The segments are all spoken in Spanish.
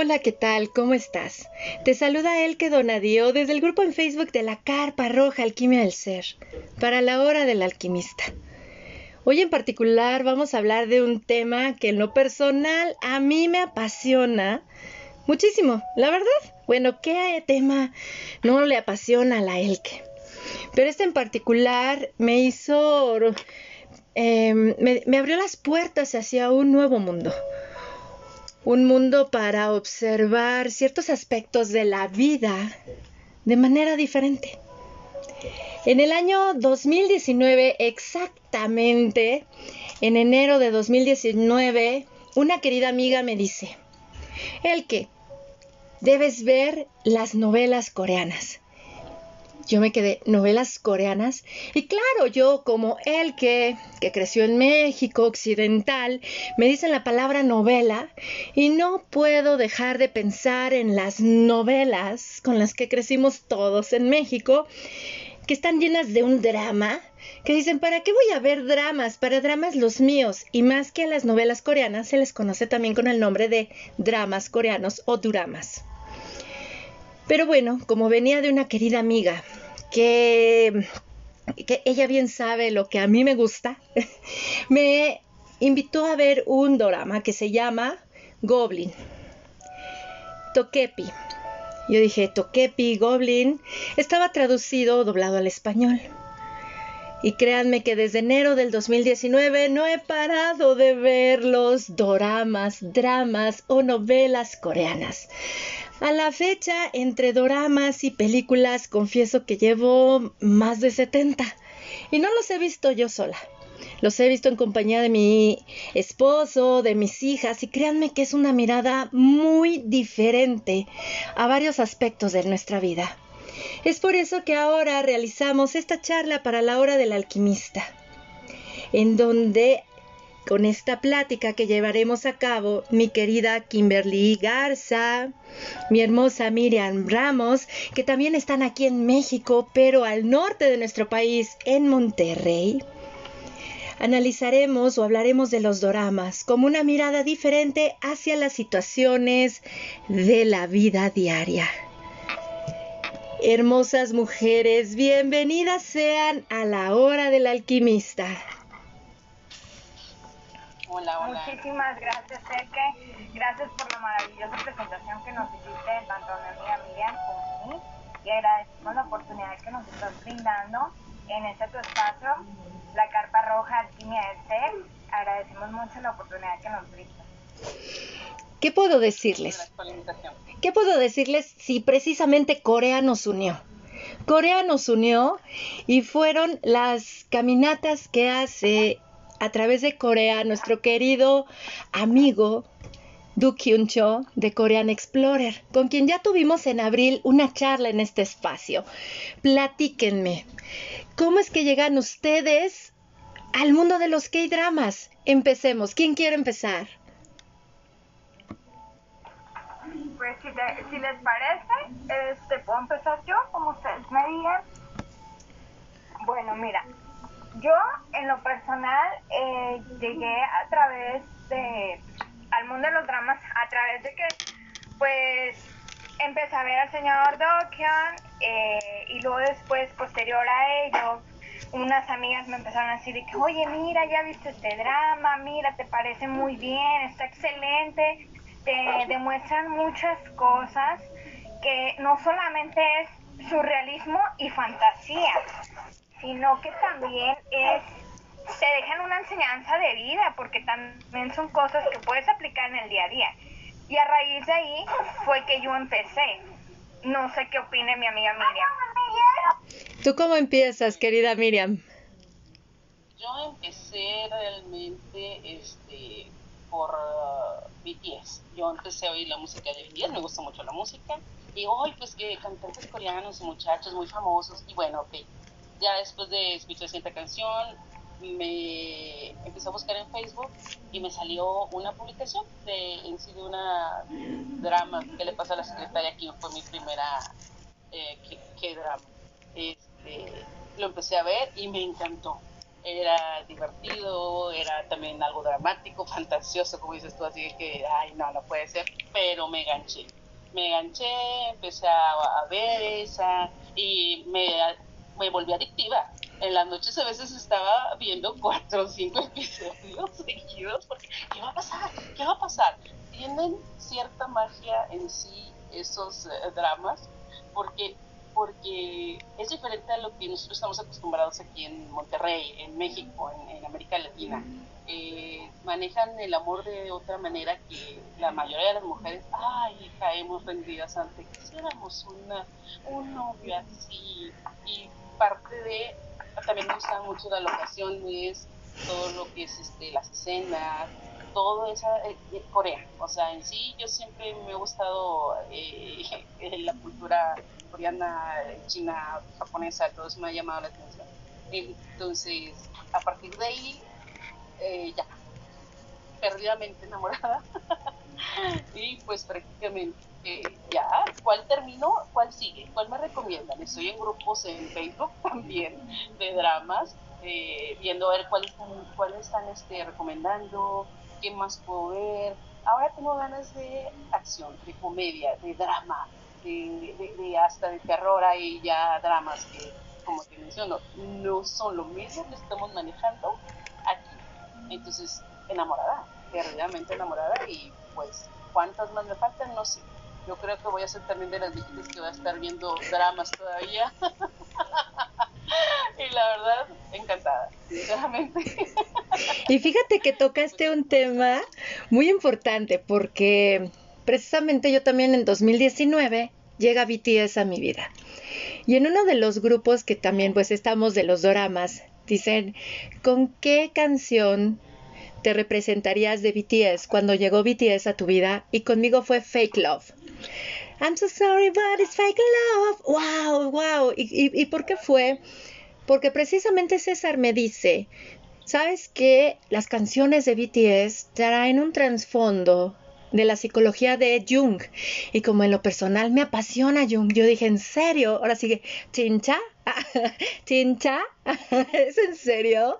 Hola, ¿qué tal? ¿Cómo estás? Te saluda Elke Donadío desde el grupo en Facebook de la Carpa Roja Alquimia del Ser, para la hora del alquimista. Hoy en particular vamos a hablar de un tema que en lo personal a mí me apasiona muchísimo, la verdad. Bueno, ¿qué tema no le apasiona a la Elke? Pero este en particular me hizo... Eh, me, me abrió las puertas hacia un nuevo mundo un mundo para observar ciertos aspectos de la vida de manera diferente. En el año 2019, exactamente, en enero de 2019, una querida amiga me dice, el que debes ver las novelas coreanas yo me quedé novelas coreanas y claro, yo como él que, que creció en México occidental, me dicen la palabra novela y no puedo dejar de pensar en las novelas con las que crecimos todos en México, que están llenas de un drama, que dicen, ¿para qué voy a ver dramas? Para dramas los míos. Y más que a las novelas coreanas, se les conoce también con el nombre de dramas coreanos o dramas. Pero bueno, como venía de una querida amiga que, ella bien sabe lo que a mí me gusta, me invitó a ver un drama que se llama Goblin. Tokepi. Yo dije, Tokepi, Goblin. Estaba traducido, doblado al español. Y créanme que desde enero del 2019 no he parado de ver los doramas, dramas o novelas coreanas. A la fecha, entre doramas y películas, confieso que llevo más de 70 y no los he visto yo sola. Los he visto en compañía de mi esposo, de mis hijas, y créanme que es una mirada muy diferente a varios aspectos de nuestra vida. Es por eso que ahora realizamos esta charla para la hora del alquimista, en donde con esta plática que llevaremos a cabo mi querida Kimberly Garza, mi hermosa Miriam Ramos, que también están aquí en México, pero al norte de nuestro país, en Monterrey. Analizaremos o hablaremos de los doramas como una mirada diferente hacia las situaciones de la vida diaria. Hermosas mujeres, bienvenidas sean a la hora del alquimista. Hola, hola. Muchísimas gracias, Eke. Gracias por la maravillosa presentación que nos hiciste, tanto a mi amiga Miriam como a mí. Y agradecemos la oportunidad que nos estás brindando en este tu espacio, la Carpa Roja Alquimia del Ser. Agradecemos mucho la oportunidad que nos brindas. ¿Qué puedo decirles? ¿Qué puedo decirles si precisamente Corea nos unió? Corea nos unió y fueron las caminatas que hace a través de Corea nuestro querido amigo Du Kyun Cho de Korean Explorer, con quien ya tuvimos en abril una charla en este espacio. Platíquenme, ¿cómo es que llegan ustedes al mundo de los K-dramas? Empecemos. ¿Quién quiere empezar? Pues si, les parece, este, puedo empezar yo, como ustedes me digan. Bueno, mira, yo, en lo personal, eh, llegué a través de, al mundo de los dramas, a través de que, pues, empecé a ver al señor Dokyeon eh, y luego después, posterior a ello, unas amigas me empezaron a decir que, oye, mira, ya viste este drama, mira, te parece muy bien, está excelente, te demuestran muchas cosas que no solamente es surrealismo y fantasía, sino que también es te dejan una enseñanza de vida, porque también son cosas que puedes aplicar en el día a día. Y a raíz de ahí fue que yo empecé. No sé qué opine mi amiga Miriam. ¿Tú cómo empiezas, querida Miriam? Yo empecé realmente este, por uh, BTS. Yo empecé a oír la música de BTS, me gusta mucho la música. Y hoy, pues que cantantes coreanos, muchachos muy famosos. Y bueno, ok, ya después de escuchar esta canción, me empecé a buscar en Facebook y me salió una publicación de en sí de una drama que le pasó a la secretaria aquí fue mi primera eh, que, drama este, lo empecé a ver y me encantó era divertido, era también algo dramático, fantasioso, como dices tú, así que, ay, no, no puede ser, pero me ganché. Me ganché, empecé a, ver esa y me, me volví adictiva. En las noches a veces estaba viendo cuatro o cinco episodios seguidos porque, ¿qué va a pasar? ¿Qué va a pasar? Tienen cierta magia en sí esos eh, dramas porque porque es diferente a lo que nosotros estamos acostumbrados aquí en Monterrey, en México, en, América Latina. Eh, manejan el amor de otra manera que la mayoría de las mujeres, ay, caemos rendidas ante, quisiéramos una, un novio así. Y parte de, también me gusta mucho la locación, es todo lo que es este, las escenas, todo esa eh, eh, Corea. O sea, en sí yo siempre me ha gustado eh, la cultura coreana, china, japonesa, todo eso me ha llamado la atención. Entonces, a partir de ahí, ya, perdidamente enamorada. y pues prácticamente ya, ¿cuál terminó? ¿Cuál sigue? ¿Cuál me recomiendan? Estoy en grupos en Facebook también de dramas, viendo a ver cuáles están, cuáles están este, recomendando, qué más puedo ver. Ahora tengo ganas de acción, de comedia, de drama, de, hasta de terror. Hay ya dramas que, como te menciono, no son lo mismo que estamos manejando aquí. Entonces, enamorada, realmente enamorada y pues cuántas más me faltan, no sé. Yo creo que voy a ser también de las viejitas que va a estar viendo dramas todavía. y la verdad, encantada, sinceramente. Y fíjate que tocaste un tema muy importante porque precisamente yo también en 2019 llega BTS a mi vida. Y en uno de los grupos que también pues estamos de los doramas, dicen, ¿con qué canción te representarías de BTS cuando llegó BTS a tu vida? Y conmigo fue Fake Love. I'm so sorry, but it's fake love. Wow, wow. ¿Y, por qué fue? Porque precisamente César me dice, ¿sabes que las canciones de BTS traen un trasfondo de la psicología de Jung. Y como en lo personal me apasiona Jung, yo dije, ¿en serio? Ahora sigue, ¿chincha? ¿Chincha? ¿Es en serio?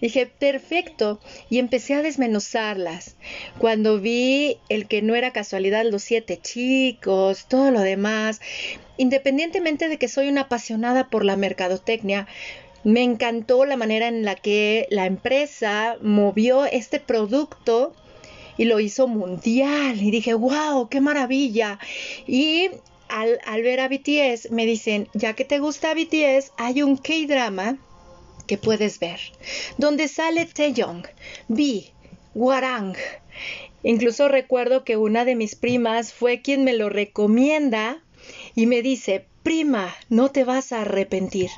Dije, perfecto. Y empecé a desmenuzarlas. Cuando vi el que no era casualidad, los siete chicos, todo lo demás, independientemente de que soy una apasionada por la mercadotecnia, me encantó la manera en la que la empresa movió este producto y lo hizo mundial. Y dije, wow, qué maravilla. Y al, ver a BTS, me dicen, ya que te gusta BTS, hay un K-drama que puedes ver, donde sale Taeyong, B, Warang. Incluso recuerdo que una de mis primas fue quien me lo recomienda y me dice, prima, no te vas a arrepentir.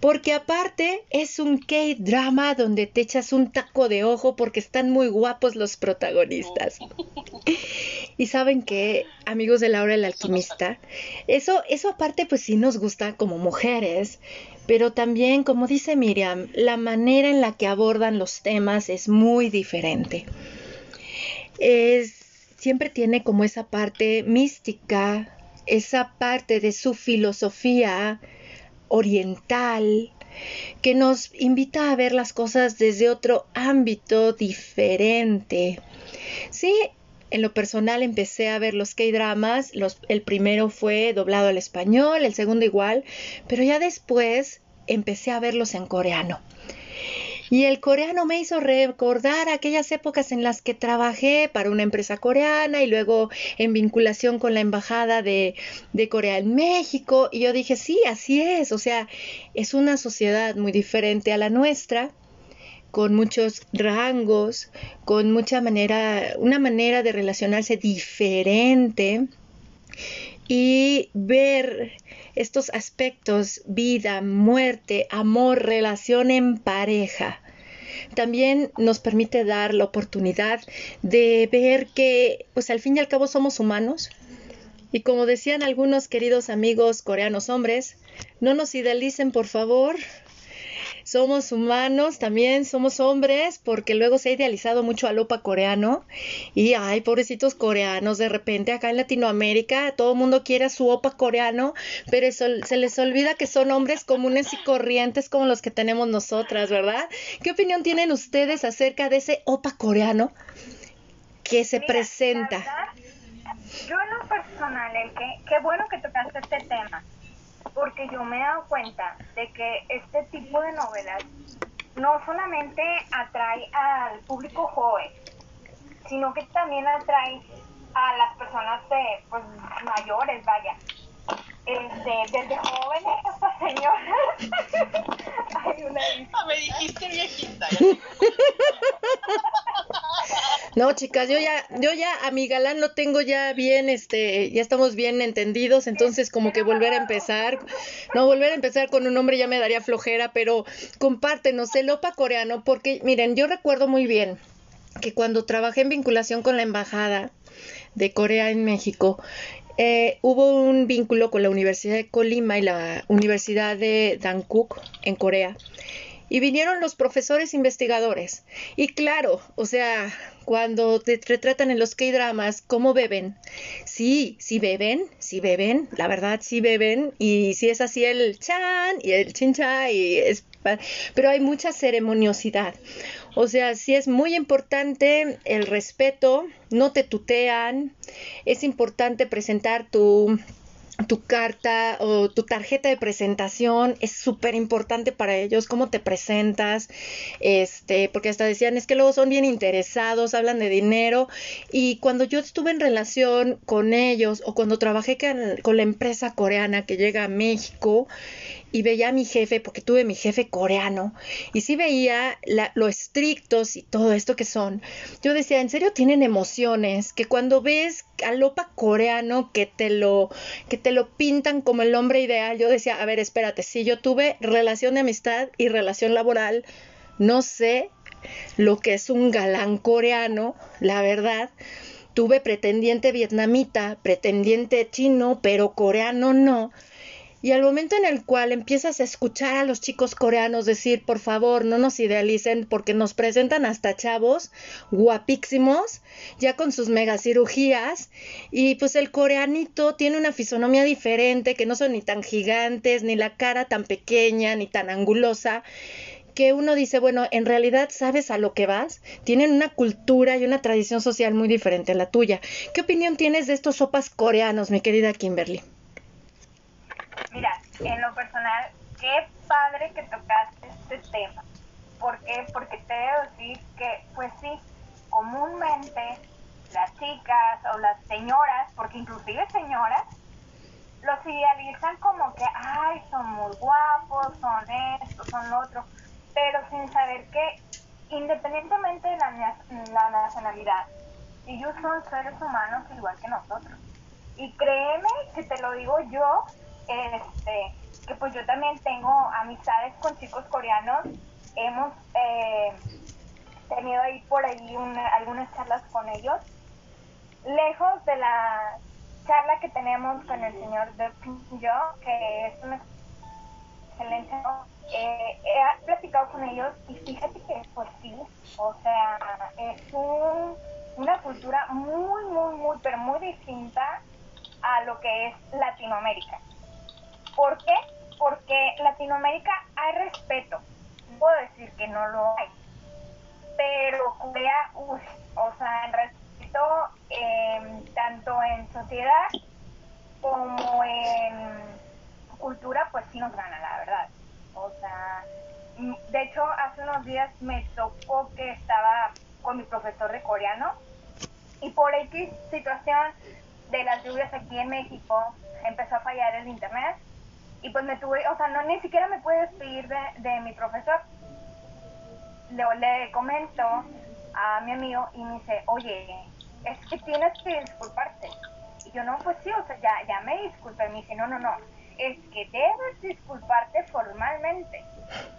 Porque aparte es un K-drama donde te echas un taco de ojo porque están muy guapos los protagonistas. y saben que, amigos de Laura el alquimista, eso, eso aparte pues sí nos gusta como mujeres, pero también, como dice Miriam, la manera en la que abordan los temas es muy diferente. Es, siempre tiene como esa parte mística, esa parte de su filosofía oriental que nos invita a ver las cosas desde otro ámbito diferente. Sí, en lo personal empecé a ver los K-dramas, el primero fue doblado al español, el segundo igual, pero ya después empecé a verlos en coreano. Y el coreano me hizo recordar aquellas épocas en las que trabajé para una empresa coreana y luego en vinculación con la embajada de, Corea en México. Y yo dije, sí, así es. O sea, es una sociedad muy diferente a la nuestra con muchos rangos, con mucha manera, una manera de relacionarse diferente y ver estos aspectos, vida, muerte, amor, relación en pareja, también nos permite dar la oportunidad de ver que, pues al fin y al cabo somos humanos. Y como decían algunos queridos amigos coreanos hombres, no nos idealicen por favor. Somos humanos también, somos hombres, porque luego se ha idealizado mucho al opa coreano y ay, pobrecitos coreanos, de repente acá en Latinoamérica todo el mundo quiere a su opa coreano, pero se les olvida que son hombres comunes y corrientes como los que tenemos nosotras, ¿verdad? ¿Qué opinión tienen ustedes acerca de ese opa coreano que se presenta? yo en lo personal, el que, qué bueno que tocaste este tema porque yo me he dado cuenta de que este tipo de novelas no solamente atrae al público joven, sino que también atrae a las personas de, pues, mayores, vaya. Este, desde jóvenes hasta señoras. Hay una ah, me dijiste viejita. No, chicas, yo ya, yo ya a mi galán lo tengo ya bien, este, ya estamos bien entendidos, entonces como que volver a empezar, no, volver a empezar con un hombre ya me daría flojera, pero compártenos el OPA coreano, porque miren, yo recuerdo muy bien que cuando trabajé en vinculación con la embajada de Corea en México, eh, hubo un vínculo con la Universidad de Colima y la Universidad de Dankuk en Corea. Y vinieron los profesores investigadores. Y claro, o sea, cuando te retratan en los K-dramas cómo beben, sí, sí beben, sí beben, la verdad sí beben. Y si es así el chan y el chincha y es... Pero hay mucha ceremoniosidad. O sea, sí es muy importante el respeto, no te tutean, es importante presentar tu carta o tu tarjeta de presentación es súper importante para ellos, cómo te presentas, este, porque hasta decían, es que luego son bien interesados, hablan de dinero, y cuando yo estuve en relación con ellos o cuando trabajé con, la empresa coreana que llega a México, y veía a mi jefe, porque tuve mi jefe coreano, y sí veía lo estrictos y todo esto que son. Yo decía, ¿en serio tienen emociones? Que cuando ves al lopa coreano que te lo, que te lo pintan como el hombre ideal, yo decía, a ver, espérate, si yo tuve relación de amistad y relación laboral, no sé lo que es un galán coreano, la verdad. Tuve pretendiente vietnamita, pretendiente chino, pero coreano no. Y al momento en el cual empiezas a escuchar a los chicos coreanos decir, por favor, no nos idealicen porque nos presentan hasta chavos guapísimos, ya con sus megacirugías, y pues el coreanito tiene una fisonomía diferente, que no son ni tan gigantes, ni la cara tan pequeña, ni tan angulosa, que uno dice, bueno, en realidad sabes a lo que vas, tienen una cultura y una tradición social muy diferente a la tuya. ¿Qué opinión tienes de estos sopas coreanos, mi querida Kimberly? En lo personal, qué padre que tocaste este tema. ¿Por qué? Porque te debo decir que, pues sí, comúnmente las chicas o las señoras, porque inclusive señoras, los idealizan como que, ay, son muy guapos, son esto, son lo otro, pero sin saber que independientemente de la, la nacionalidad, ellos son seres humanos igual que nosotros. Y créeme que te lo digo yo, este, que pues yo también tengo amistades con chicos coreanos, hemos eh, tenido ahí por ahí algunas charlas con ellos, lejos de la charla que tenemos con el señor De Yo, que es un excelente, eh, he platicado con ellos y fíjate que pues sí, o sea, es una cultura muy, muy, muy, pero muy distinta a lo que es Latinoamérica. ¿Por qué? Porque en Latinoamérica hay respeto. No puedo decir que no lo hay. Pero Corea, uff, o sea, el respeto em, tanto en sociedad como en cultura, pues sí nos gana, la verdad. O sea, de hecho, hace unos días me tocó que estaba con mi profesor de coreano y por X situación de las lluvias aquí en México empezó a fallar el internet y pues me tuve, o sea, no ni siquiera me pude despedir de, de mi profesor. Le, le comento a mi amigo y me dice, oye, es que tienes que disculparte. Y yo, no, pues sí, o sea, ya, ya me disculpé. Me dice, no, no, no, es que debes disculparte formalmente.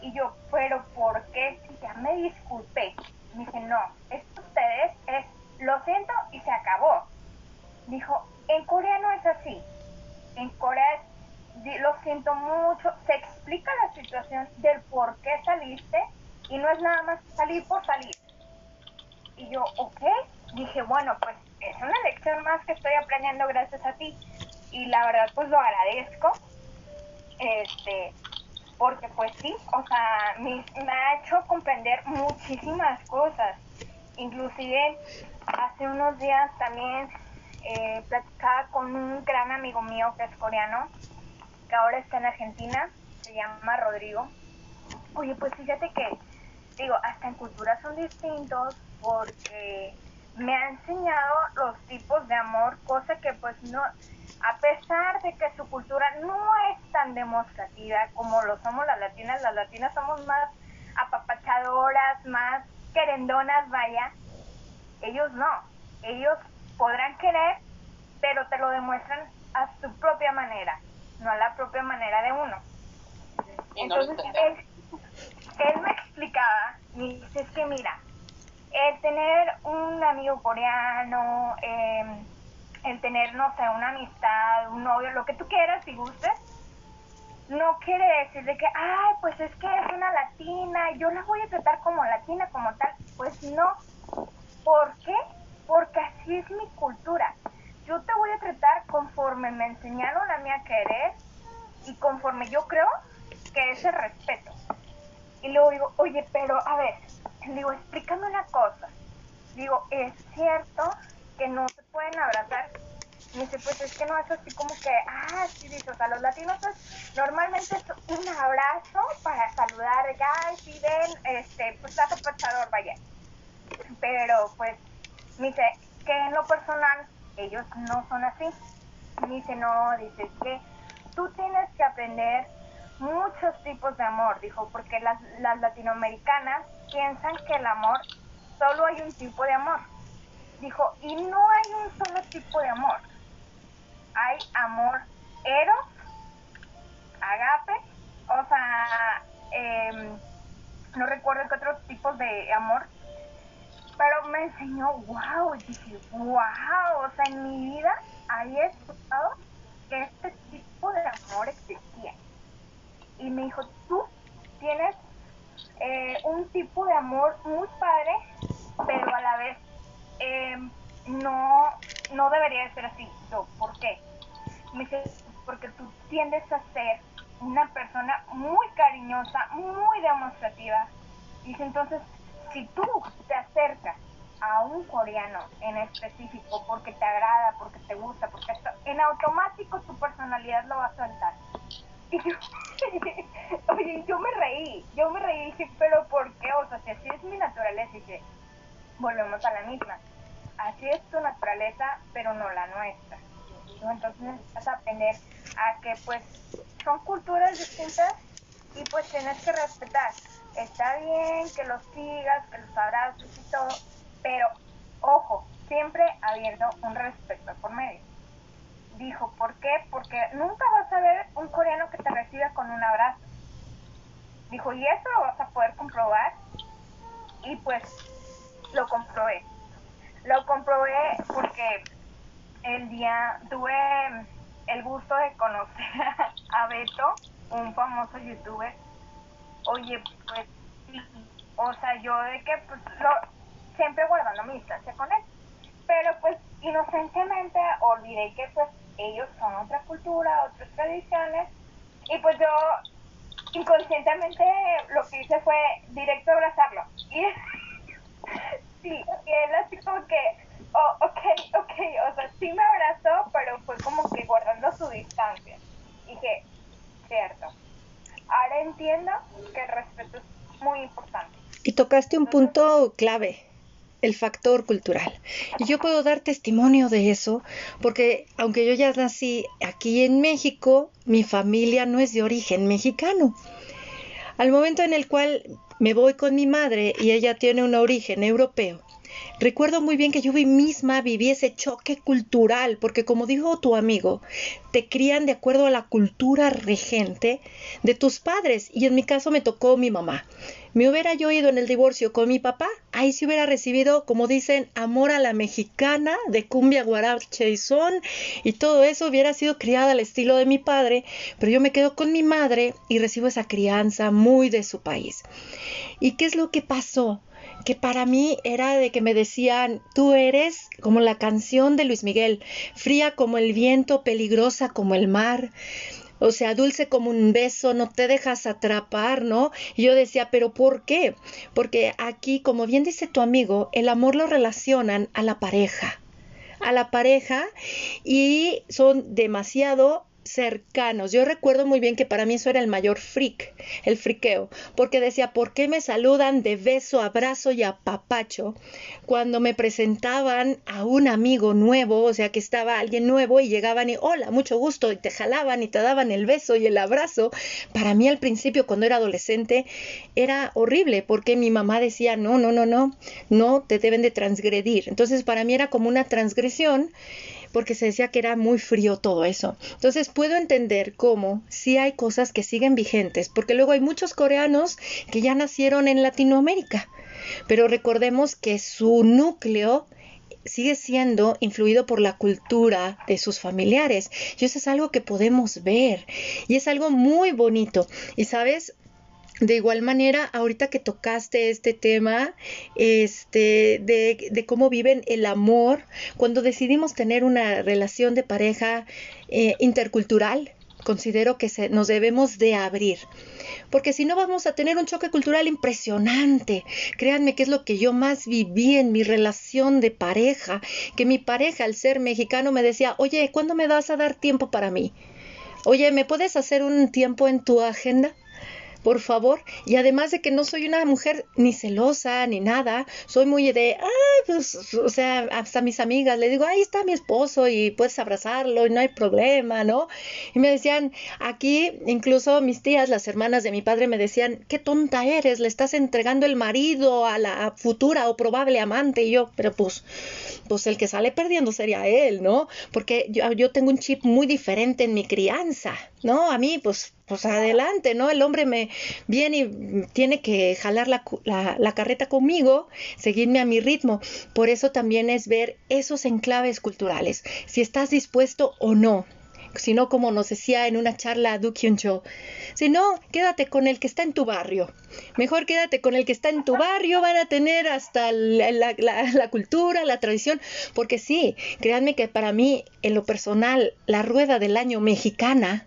Y yo, pero ¿por qué ya me disculpé? Me dice, no, esto ustedes es, lo siento y se acabó. Dijo, en Corea no es así. En Corea es lo siento mucho, se explica la situación del por qué saliste y no es nada más salir por salir. Y yo, ok, dije, bueno, pues es una lección más que estoy aprendiendo gracias a ti. Y la verdad, pues lo agradezco. Este, porque pues sí, o sea, me, me ha hecho comprender muchísimas cosas. Inclusive hace unos días también eh, platicaba con un gran amigo mío que es coreano, que ahora está en Argentina, se llama Rodrigo. Oye, pues fíjate que, digo, hasta en culturas son distintos porque me ha enseñado los tipos de amor, cosa que pues no, a pesar de que su cultura no es tan demostrativa como lo somos las latinas, las latinas somos más apapachadoras, más querendonas, vaya, ellos no, ellos podrán querer, pero te lo demuestran a su propia manera, no a la propia manera de uno. Entonces, él, él, me explicaba, me dice, es que mira, el tener un amigo coreano, em, el tener, no sé, una amistad, un novio, lo que tú quieras y gustes, no quiere decir de que, ay, pues es que es una latina, yo la voy a tratar como latina, como tal. Pues no. ¿Por qué? porque así es mi cultura. Yo te voy a tratar conforme me enseñaron a mí a querer y conforme yo creo que es el respeto. Y luego digo, oye, pero a ver, digo, explícame una cosa. Digo, ¿es cierto que no se pueden abrazar? Y dice, pues es que no es así como que, ah, sí, dice, o sea, los latinos pues, normalmente es un abrazo para saludar, ya, si ven, este, pues está pachador, vaya. Pero pues me dice que en lo personal ellos no son así. Me dice, no, dice que tú tienes que aprender muchos tipos de amor, dijo, porque las, las latinoamericanas piensan que el amor solo hay un tipo de amor. Dijo, y no hay un solo tipo de amor. Hay amor eros, agape, o sea, em, no recuerdo qué otros tipos de amor pero me enseñó, wow, y dije, wow, o sea, en mi vida había escuchado que este tipo de amor existía. Y me dijo, tú tienes eh, un tipo de amor muy padre, pero a la vez em, no, no debería de ser así. Yo, ¿por qué? Me dice, porque tú tiendes a ser una persona muy cariñosa, muy demostrativa. Dice, entonces si tú te acercas a un coreano en específico porque te agrada, porque te gusta, porque esto, en automático tu personalidad lo va a soltar. Y yo, oye, yo me reí, yo me reí y dije, pero ¿por qué? O sea, si así es mi naturaleza, y dije, volvemos a la misma. Así es tu naturaleza, pero no la nuestra. Entonces necesitas aprender a que pues son culturas distintas y pues tienes que respetar está bien que los sigas, que los abraces y todo, pero ojo, siempre habiendo un respeto por medio. Dijo, ¿por qué? Porque nunca vas a ver un coreano que te reciba con un abrazo. Dijo, y eso lo vas a poder comprobar. Y pues lo comprobé. Lo comprobé porque el día tuve el gusto de conocer a Beto, un famoso youtuber, oye, pues o sea, yo de que pues lo, siempre guardando mi distancia con él. Pero pues inocentemente olvidé que pues ellos son otra cultura, otras tradiciones y pues yo inconscientemente lo que hice fue directo abrazarlo. Y sí, y él así como que, oh, ok, ok, o sea, sí me abrazó, pero fue como que guardando su distancia. Y dije, cierto. Ahora entiendo que el respeto es muy importante. Y tocaste un punto clave, el factor cultural. Y yo puedo dar testimonio de eso porque aunque yo ya nací aquí en México, mi familia no es de origen mexicano. Al momento en el cual me voy con mi madre y ella tiene un origen europeo, recuerdo muy bien que yo misma viví ese choque cultural, porque como dijo tu amigo, te crían de acuerdo a la cultura regente de tus padres, y en mi caso me tocó mi mamá. Me hubiera yo ido en el divorcio con mi papá, ahí se hubiera recibido, como dicen, amor a la mexicana, de cumbia, guarache y son, y todo eso hubiera sido criada al estilo de mi padre, pero yo me quedo con mi madre y recibo esa crianza muy de su país. ¿Y qué es lo que pasó? Que para mí era de que me decían, tú eres como la canción de Luis Miguel, fría como el viento, peligrosa como el mar. O sea, dulce como un beso, no te dejas atrapar, ¿no? Y yo decía, pero ¿por qué? Porque aquí, como bien dice tu amigo, el amor lo relacionan a la pareja a la pareja y son demasiado cercanos. Yo recuerdo muy bien que para mí eso era el mayor freak, el friqueo, porque decía, ¿por qué me saludan de beso, abrazo y apapacho cuando me presentaban a un amigo nuevo, o sea, que estaba alguien nuevo y llegaban y, hola, mucho gusto, y te jalaban y te daban el beso y el abrazo? Para mí al principio, cuando era adolescente, era horrible, porque mi mamá decía, no, no, no, no, no te deben de transgredir. Entonces, para mí era como una transgresión porque se decía que era muy frío todo eso. Entonces puedo entender cómo sí hay cosas que siguen vigentes, porque luego hay muchos coreanos que ya nacieron en Latinoamérica, pero recordemos que su núcleo sigue siendo influido por la cultura de sus familiares. Y eso es algo que podemos ver. Y es algo muy bonito. Y sabes, de igual manera, ahorita que tocaste este tema, este, de, cómo viven el amor, cuando decidimos tener una relación de pareja eh, intercultural, considero que se, nos debemos de abrir. Porque si no vamos a tener un choque cultural impresionante. Créanme que es lo que yo más viví en mi relación de pareja. Que mi pareja, al ser mexicano, me decía, oye, ¿cuándo me vas a dar tiempo para mí? Oye, ¿me puedes hacer un tiempo en tu agenda? Por favor. Y además de que no soy una mujer ni celosa ni nada, soy muy de, ay, pues, o sea, hasta mis amigas le digo, ahí está mi esposo y puedes abrazarlo y no hay problema, ¿no? Y me decían, aquí incluso mis tías, las hermanas de mi padre, me decían, qué tonta eres, le estás entregando el marido a la futura o probable amante. Y yo, pero pues, pues el que sale perdiendo sería él, ¿no? Porque yo, yo tengo un chip muy diferente en mi crianza, ¿no? A mí, pues, pues adelante, ¿no? El hombre me viene y tiene que jalar la, la, carreta conmigo, seguirme a mi ritmo. Por eso también es ver esos enclaves culturales, si estás dispuesto o no. Si no, como nos decía en una charla Du Kyun Cho, si no, quédate con el que está en tu barrio. Mejor quédate con el que está en tu barrio, van a tener hasta la, la, cultura, la tradición, porque sí, créanme que para mí, en lo personal, la rueda del año mexicana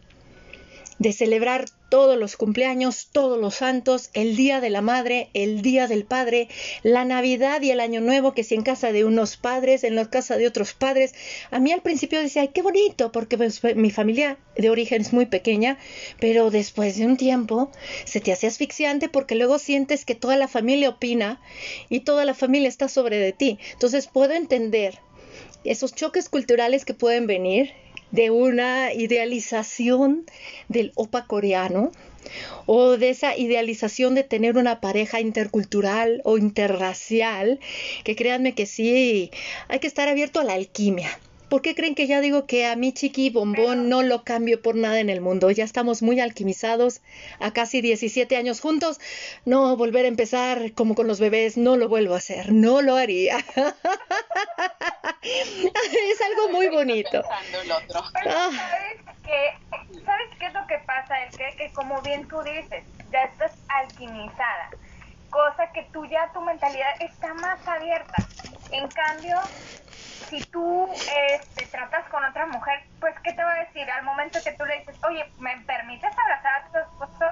de celebrar todos los cumpleaños, todos los santos, el Día de la Madre, el Día del Padre, la Navidad y el Año Nuevo, que si en casa de unos padres, en la casa de otros padres. A mí al principio decía, ay, qué bonito, porque pues, mi familia de origen es muy pequeña, pero después de un tiempo se te hace asfixiante porque luego sientes que toda la familia opina y toda la familia está sobre de ti. Entonces puedo entender esos choques culturales que pueden venir de una idealización del opa coreano o de esa idealización de tener una pareja intercultural o interracial, que créanme que sí, hay que estar abierto a la alquimia. ¿Por qué creen que ya digo que a mi chiqui bombón no lo cambio por nada en el mundo? Ya estamos muy alquimizados, a casi 17 años juntos. No, volver a empezar como con los bebés, no lo vuelvo a hacer, no lo haría. es algo muy bonito. Ah. ¿sabes, qué? ¿Sabes qué es lo que pasa? El que, que como bien tú dices, ya estás alquimizada cosa que tú ya tu mentalidad está más abierta. En cambio, si tú te este, tratas con otra mujer, pues ¿qué te va a decir? Al momento que tú le dices, oye, ¿me permites abrazar a tu esposo?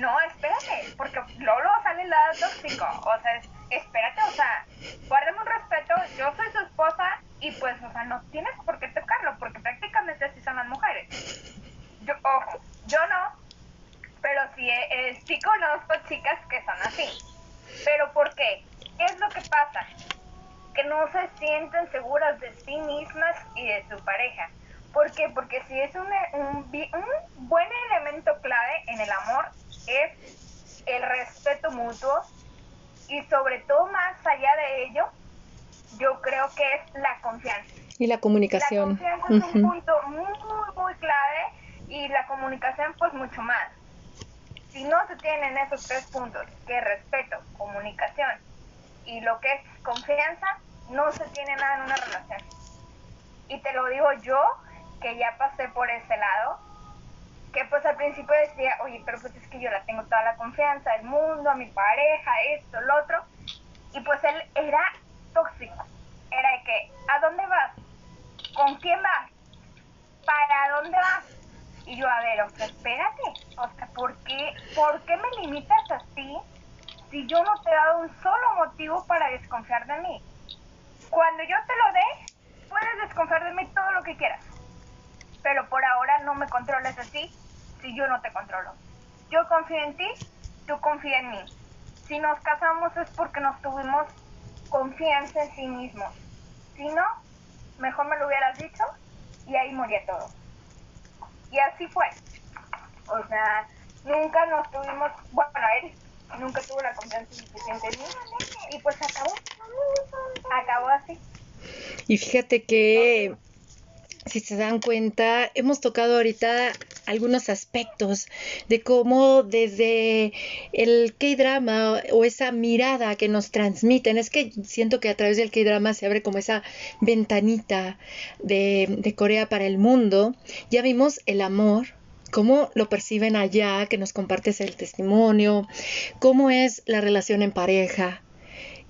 No, espérate, porque luego, sale el lado tóxico. O sea, espérate, o sea, guárdame respeto, yo soy su esposa y pues, o sea, no tienes por qué tocarlo, porque prácticamente así son las mujeres. Yo, ojo, yo no, pero sí, eh, sí conozco chicas que son así. ¿Pero por qué? ¿Qué es lo que pasa? que no se sienten seguras de sí mismas y de su pareja. ¿Por qué? Porque si es un, un, un buen elemento clave en el amor es el respeto mutuo y sobre todo más allá de ello, yo creo que es la confianza. Y la comunicación. La confianza es un punto muy, muy, muy clave y la comunicación pues mucho más. Si no se tienen esos tres puntos, que es respeto, comunicación y lo que es confianza, no se tiene nada en una relación. Y te lo digo yo, que ya pasé por ese lado, que pues al principio decía, oye, pero pues es que yo la tengo toda la confianza del mundo, a mi pareja, esto, lo otro. Y pues él era tóxico. Era de que, ¿a dónde vas? ¿Con quién vas? ¿Para dónde vas? Y yo, a ver, o sea, espérate. O sea, ¿por qué, ¿por qué me limitas así si yo no te he dado un solo motivo para desconfiar de mí? Cuando yo te lo dé, puedes desconfiar de mí todo lo que quieras. Pero por ahora no me controles así si yo no te controlo. Yo confío en ti, tú confía en mí. Si nos casamos es porque nos tuvimos confianza en sí mismos. Si no, mejor me lo hubieras dicho y ahí moría todo. Y así fue. O sea, nunca nos tuvimos, bueno, él nunca tuvo la confianza suficiente en mí y pues acabó. Acabó así. Y fíjate que si se dan cuenta, hemos tocado ahorita algunos aspectos de cómo desde el K-drama o esa mirada que nos transmiten, es que siento que a través del K-drama se abre como esa ventanita de, de Corea para el mundo. Ya vimos el amor, cómo lo perciben allá, que nos compartes el testimonio, cómo es la relación en pareja,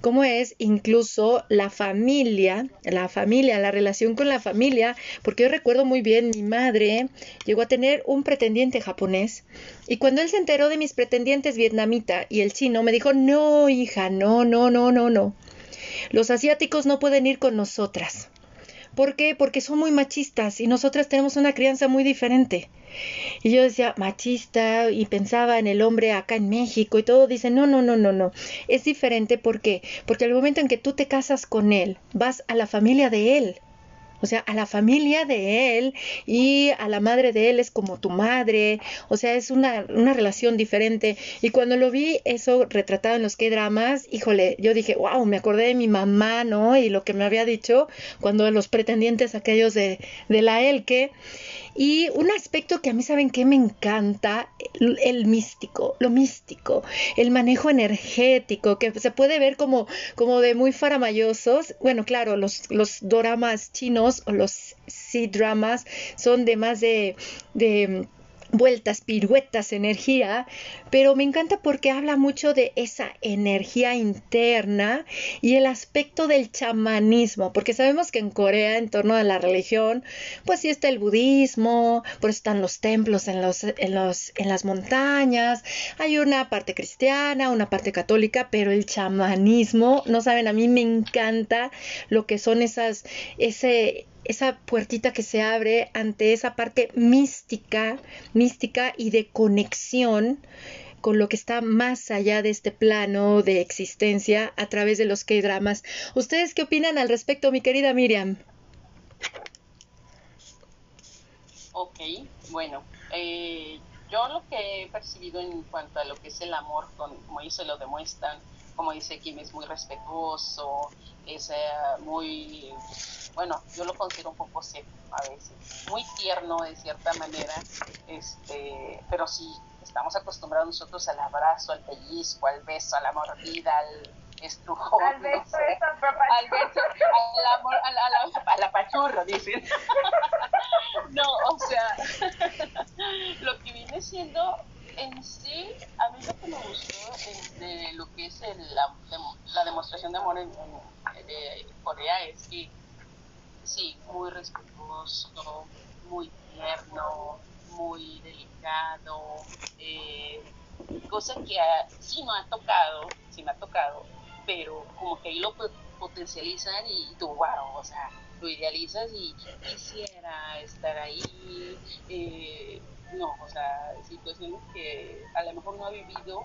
cómo es incluso la familia, la familia, la relación con la familia, porque yo recuerdo muy bien, mi madre llegó a tener un pretendiente japonés y cuando él se enteró de mis pretendientes vietnamita y el chino, me dijo, no, hija, no, no, no, no, no. Los asiáticos no pueden ir con nosotras. ¿Por qué? Porque son muy machistas y nosotras tenemos una crianza muy diferente. Y yo decía, machista, y pensaba en el hombre acá en México y todo, dice, no, no, no, no, no. Es diferente porque, porque al momento en que tú te casas con él, vas a la familia de él o sea, a la familia de él y a la madre de él es como tu madre, o sea, es una, una relación diferente. Y cuando lo vi eso retratado en los que dramas, híjole, yo dije, wow, me acordé de mi mamá, ¿no? Y lo que me había dicho cuando los pretendientes aquellos de, de la Elke. Y un aspecto que a mí saben que me encanta, el, místico, lo místico, el manejo energético, que se puede ver como, como de muy faramayosos. Bueno, claro, los, los doramas chinos o los C-dramas son de más de, de vueltas, piruetas, energía, pero me encanta porque habla mucho de esa energía interna y el aspecto del chamanismo, porque sabemos que en Corea, en torno a la religión, pues sí está el budismo, pues están los templos en, los, en, los, en las montañas, hay una parte cristiana, una parte católica, pero el chamanismo, no saben, a mí me encanta lo que son esas, ese, esa puertita que se abre ante esa parte mística, mística y de conexión con lo que está más allá de este plano de existencia a través de los K-dramas. ¿Ustedes qué opinan al respecto, mi querida Miriam? Ok, bueno, eh, yo lo que he percibido en cuanto a lo que es el amor, como ellos se lo demuestran, como dice Kim, es muy respetuoso, es eh, muy, bueno, yo lo considero un poco seco a veces, muy tierno de cierta manera, este, pero sí, estamos acostumbrados nosotros al abrazo, al pellizco, al beso, a la mordida, al estrujón, al beso, no sé, al beso, al amor, a la, a la, a la pachurra, dicen. no, o sea, lo que viene siendo en sí, a mí lo que me gustó de lo que es el, la, la, demostración de amor en, de Corea es que, sí, muy respetuoso, muy tierno, muy delicado, eh, cosa que sí no ha tocado, sí me ha tocado, pero como que ahí lo potencializan y tú, wow, o sea, lo idealizas y quisiera estar ahí. Eh, no, o sea, situaciones que a lo mejor no ha vivido,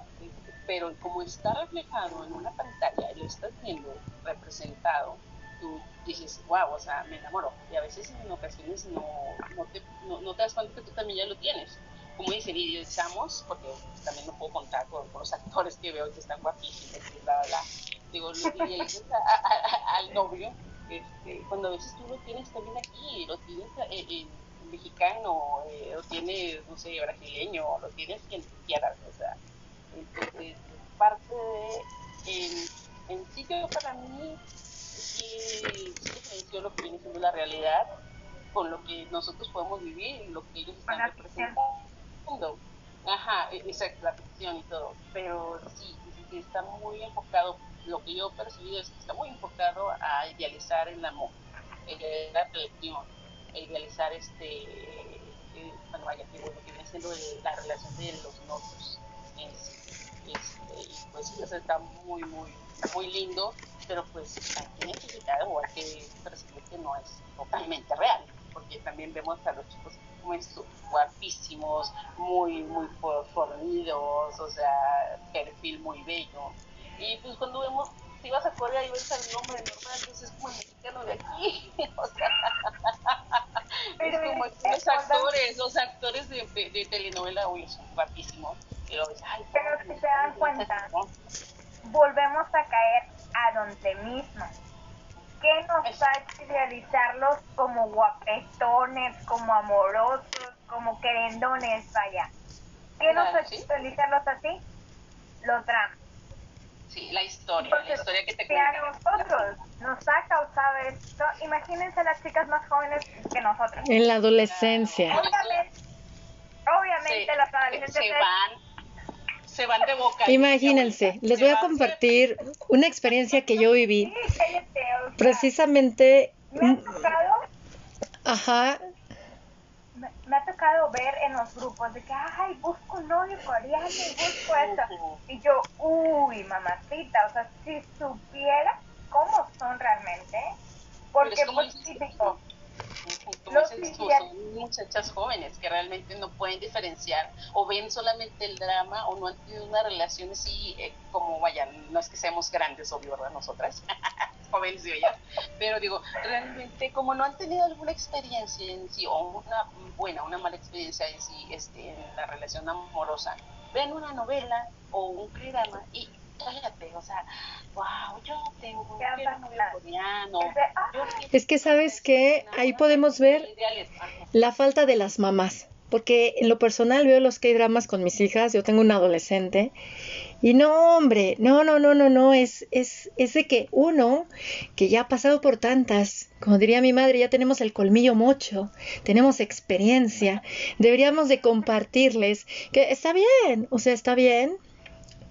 pero como está reflejado en una pantalla y lo estás viendo representado, tú dices, wow, o sea, me enamoro. Y a veces en ocasiones no, no, te, no, no te das cuenta que tú también ya lo tienes. Como dicen, idealizamos, porque también no puedo contar con, los actores que veo que están guapísimos, bla, bla, digo, le, dices al novio, este, cuando a veces tú lo tienes también aquí, lo tienes eh, en, mexicano, eh, lo tienes, no sé, brasileño, lo tienes quien quieras, o sea, entonces parte de, en, en sitio para mí, sí, sí lo que viene siendo la realidad con lo que nosotros podemos vivir y lo que ellos están representando. Ajá, e, exacto, la ficción y todo, pero sí, sí, está muy enfocado, lo que yo he percibido es que está muy enfocado a idealizar el amor, la religión, idealizar este, eh, bueno, vaya, que lo que viene siendo la relación de los novios. Este, y pues sí, eso está muy, muy, muy lindo, pero pues hay que identificar o hay que percibir que no es totalmente real, porque también vemos a los chicos muy guapísimos, muy, muy fornidos, o sea, perfil muy bello. Y pues cuando vemos, si vas a Corea y ves al hombre normal, pues es como el mexicano de aquí, o sea, es como los actores, los actores de, de, telenovela, uy, son guapísimos, pero, ay, pero si se dan cuenta, volvemos a caer a donde mismo ¿Qué nos va a idealizarlos como guapetones, como amorosos, como querendones, vaya? ¿Qué nos va a idealizarlos así? Los dramas. Sí, la historia, la historia que te cuenta. a nosotros nos ha causado esto, imagínense las chicas más jóvenes que nosotros. En la adolescencia. Obviamente, obviamente las adolescentes se van se van de boca. Imagínense, les voy a compartir una experiencia que yo viví. Precisamente. Me ha tocado. Ajá. Me, ha tocado ver en los grupos de que, ay, busco un novio coreano y busco eso. Y yo, uy, mamacita, o sea, si supiera cómo son realmente, porque pues típico son muchachas jóvenes que realmente no pueden diferenciar o ven solamente el drama o no han tenido una relación así eh, como vayan, no es que seamos grandes, obvio, ¿verdad? Nosotras, jóvenes y bellas, pero digo, realmente como no han tenido alguna experiencia en sí o una buena, una mala experiencia en sí este, en la relación amorosa, ven una novela o un drama y cállate, o sea, wow, yo tengo un coreano. Es que sabes que ahí podemos ver la falta de las mamás. Porque en lo personal veo los K-dramas con mis hijas, yo tengo un adolescente, y no, hombre, no, no, no, no, no, es, es, es de que uno, que ya ha pasado por tantas, como diría mi madre, ya tenemos el colmillo mocho, tenemos experiencia, deberíamos de compartirles que está bien, o sea, está bien,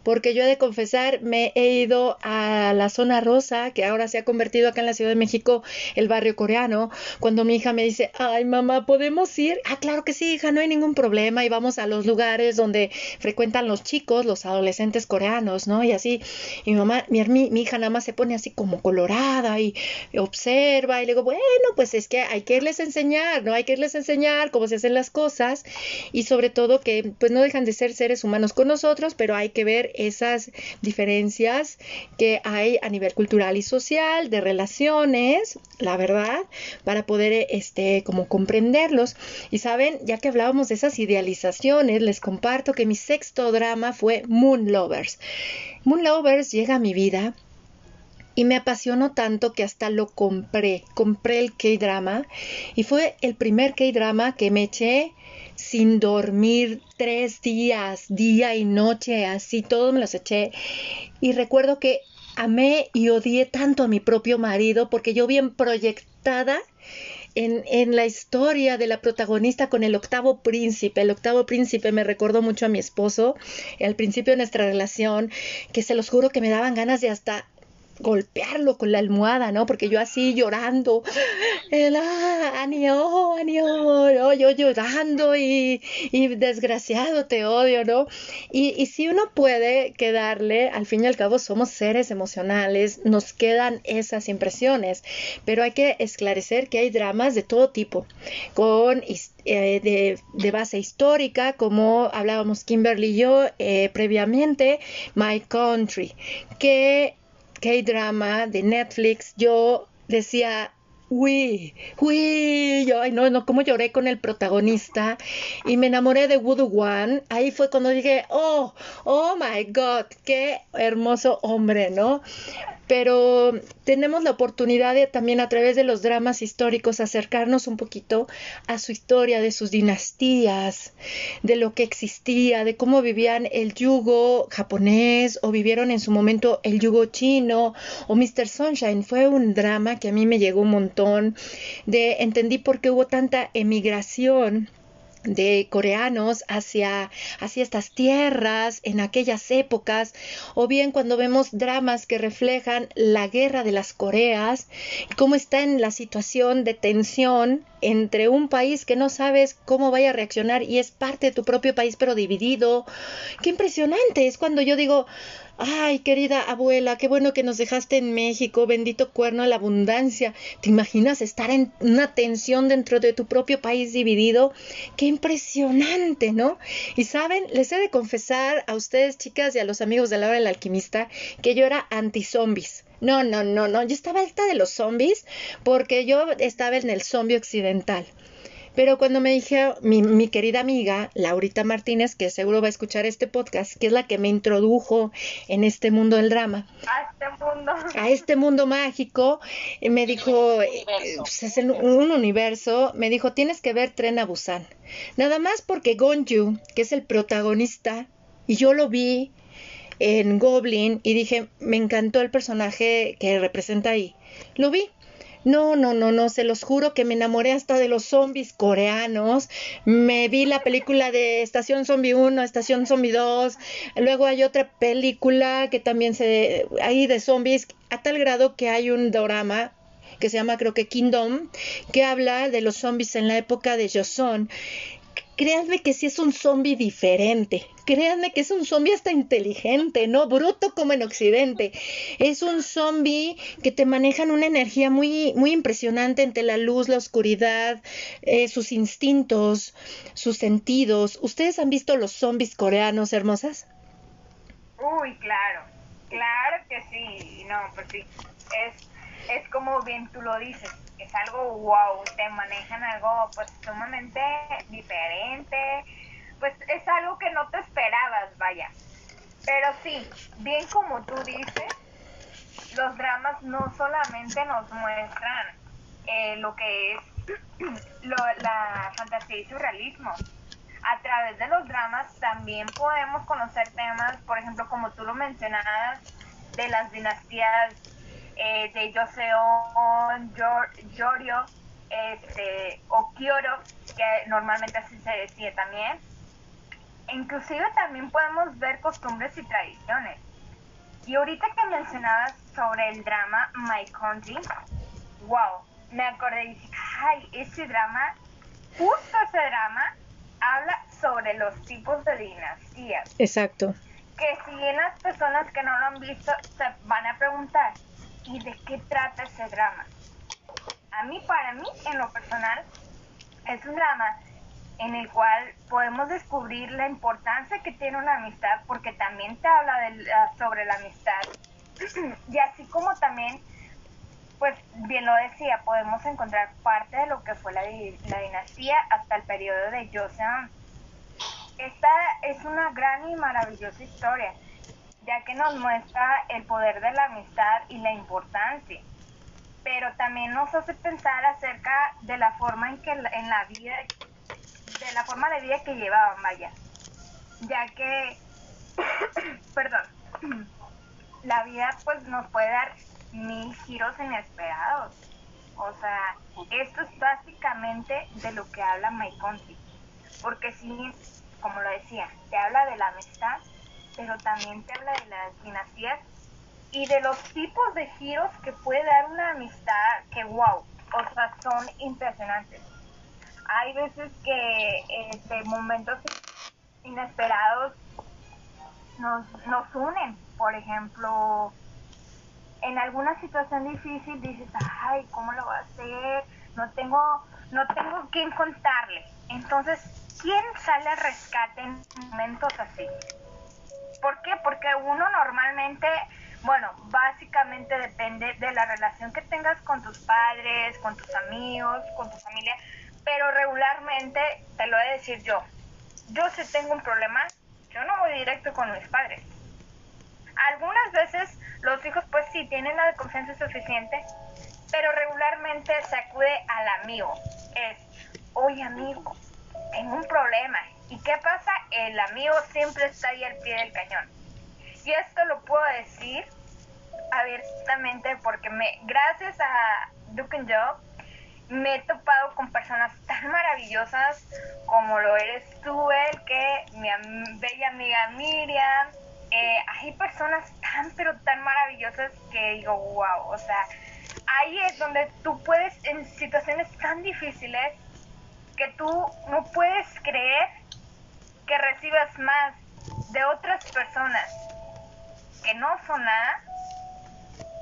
porque yo he de confesar, me he ido a la zona rosa, que ahora se ha convertido acá en la Ciudad de México el barrio coreano, cuando mi hija me dice, ay mamá, ¿podemos ir? Ah, claro que sí, hija, no hay ningún problema y vamos a los lugares donde frecuentan los chicos, los adolescentes coreanos, ¿no? Y así, y mi mamá, mi, mi, hija nada más se pone así como colorada y, observa y le digo, bueno, pues es que hay que irles a enseñar, ¿no? Hay que irles a enseñar cómo se hacen las cosas y sobre todo que pues no dejan de ser seres humanos con nosotros, pero hay que ver esas diferencias que hay a nivel cultural y social, de relaciones, la verdad, para poder este como comprenderlos. Y saben, ya que hablábamos de esas idealizaciones, les comparto que mi sexto drama fue Moon Lovers. Moon Lovers llega a mi vida y me apasionó tanto que hasta lo compré. Compré el K-drama y fue el primer K-drama que me eché sin dormir tres días, día y noche, así todo me los eché. Y recuerdo que amé y odié tanto a mi propio marido porque yo bien proyectada en, en, la historia de la protagonista con el octavo príncipe. El octavo príncipe me recordó mucho a mi esposo al principio de nuestra relación, que se los juro que me daban ganas de hasta golpearlo con la almohada, ¿no? Porque yo así llorando, el, ah, yo llorando y, y, desgraciado te odio, ¿no? Y, y si uno puede quedarle, al fin y al cabo somos seres emocionales, nos quedan esas impresiones, pero hay que esclarecer que hay dramas de todo tipo, con eh, de, de, base histórica, como hablábamos Kimberly y yo eh, previamente, My Country, que K-drama de Netflix, yo decía, uy, uy, yo, ay, no, no, cómo lloré con el protagonista y me enamoré de Woo Wan. Ahí fue cuando dije, oh, oh my God, qué hermoso hombre, ¿no? Pero tenemos la oportunidad de también a través de los dramas históricos acercarnos un poquito a su historia, de sus dinastías, de lo que existía, de cómo vivían el yugo japonés o vivieron en su momento el yugo chino o Mr. Sunshine. Fue un drama que a mí me llegó un montón de entendí por qué hubo tanta emigración de coreanos hacia, hacia estas tierras en aquellas épocas, o bien cuando vemos dramas que reflejan la guerra de las Coreas, cómo está en la situación de tensión entre un país que no sabes cómo vaya a reaccionar y es parte de tu propio país pero dividido. Qué impresionante es cuando yo digo, Ay, querida abuela, qué bueno que nos dejaste en México, bendito cuerno a la abundancia. ¿Te imaginas estar en una tensión dentro de tu propio país dividido? Qué impresionante, ¿no? Y saben, les he de confesar a ustedes, chicas, y a los amigos de la hora del alquimista, que yo era anti-zombies. No, no, no, no, yo estaba alta de los zombies porque yo estaba en el zombie occidental. Pero cuando me dije mi, querida amiga Laurita Martínez, que seguro va a escuchar este podcast, que es la que me introdujo en este mundo del drama. A este mundo. A este mundo mágico, me dijo, eh, pues, es un universo, me dijo, tienes que ver Tren a Busan. Nada más porque Gonju, que es el protagonista, y yo lo vi en Goblin y dije, me encantó el personaje que representa ahí. Lo vi. No, no, no, no, se los juro que me enamoré hasta de los zombies coreanos. Me vi la película de Estación Zombie 1, Estación Zombie 2. Luego hay otra película que también se hay de zombies a tal grado que hay un drama que se llama creo que Kingdom, que habla de los zombies en la época de Joseon créanme que sí es un zombie diferente. Créanme que es un zombie hasta inteligente, no bruto como en Occidente. Es un zombie que te manejan una energía muy, muy impresionante entre la luz, la oscuridad, eh, sus instintos, sus sentidos. ¿Ustedes han visto los zombies coreanos, hermosas? Uy, claro, claro que sí. No, pues sí. Es, es como bien tú lo dices es algo wow, te manejan algo pues sumamente diferente, pues es algo que no te esperabas, vaya. Pero sí, bien como tú dices, los dramas no solamente nos muestran eh, lo que es la fantasía y surrealismo. A través de los dramas también podemos conocer temas, por ejemplo, como tú lo mencionabas, de las dinastías eh, de Joseon Yorio este, o que normalmente así se decía también. Inclusive también podemos ver costumbres y tradiciones. Y ahorita que mencionabas sobre el drama My Country, wow, me acordé y dije, ay, ese drama, justo ese drama, habla sobre los tipos de dinastías. Exacto. Que si bien las personas que no lo han visto se van a preguntar, y de qué trata ese drama. A mí, para mí, en lo personal, es un drama en el cual podemos descubrir la importancia que tiene una amistad, porque también te habla de, sobre la amistad. y así como también, pues bien lo decía, podemos encontrar parte de lo que fue la, la dinastía hasta el periodo de Joseon. Esta es una gran y maravillosa historia ya que nos muestra el poder de la amistad y la importancia, pero también nos hace pensar acerca de la forma en que en la vida, de la forma de vida que llevaban, vaya, ya que, perdón, la vida pues nos puede dar mil giros inesperados. O sea, esto es básicamente de lo que habla My Country. Porque si, como lo decía, te habla de la amistad, pero también te habla de las dinastías y de los tipos de giros que puede dar una amistad que, wow, o sea, son impresionantes. Hay veces que este, momentos inesperados nos, nos unen, por ejemplo, en alguna situación difícil dices, ay, ¿cómo lo va a hacer? No tengo, no tengo quien contarle. Entonces, ¿quién sale al rescate en momentos así? ¿Por qué? Porque uno normalmente, bueno, básicamente depende de la relación que tengas con tus padres, con tus amigos, con tu familia, pero regularmente, te lo voy a decir yo, yo si tengo un problema, yo no voy directo con mis padres. Algunas veces los hijos pues sí tienen la confianza suficiente, pero regularmente se acude al amigo. Es, oye amigo, tengo un problema. ¿Y qué pasa? El amigo siempre está ahí al pie del cañón. Y esto lo puedo decir abiertamente porque me, gracias a Duke and Joe, me he topado con personas tan maravillosas como lo eres tú, el que mi bella amiga Miriam. Eh, hay personas tan, pero tan maravillosas que digo, wow, o sea, ahí es donde tú puedes, en situaciones tan difíciles, que tú no puedes creer que recibas más de otras personas que no son nada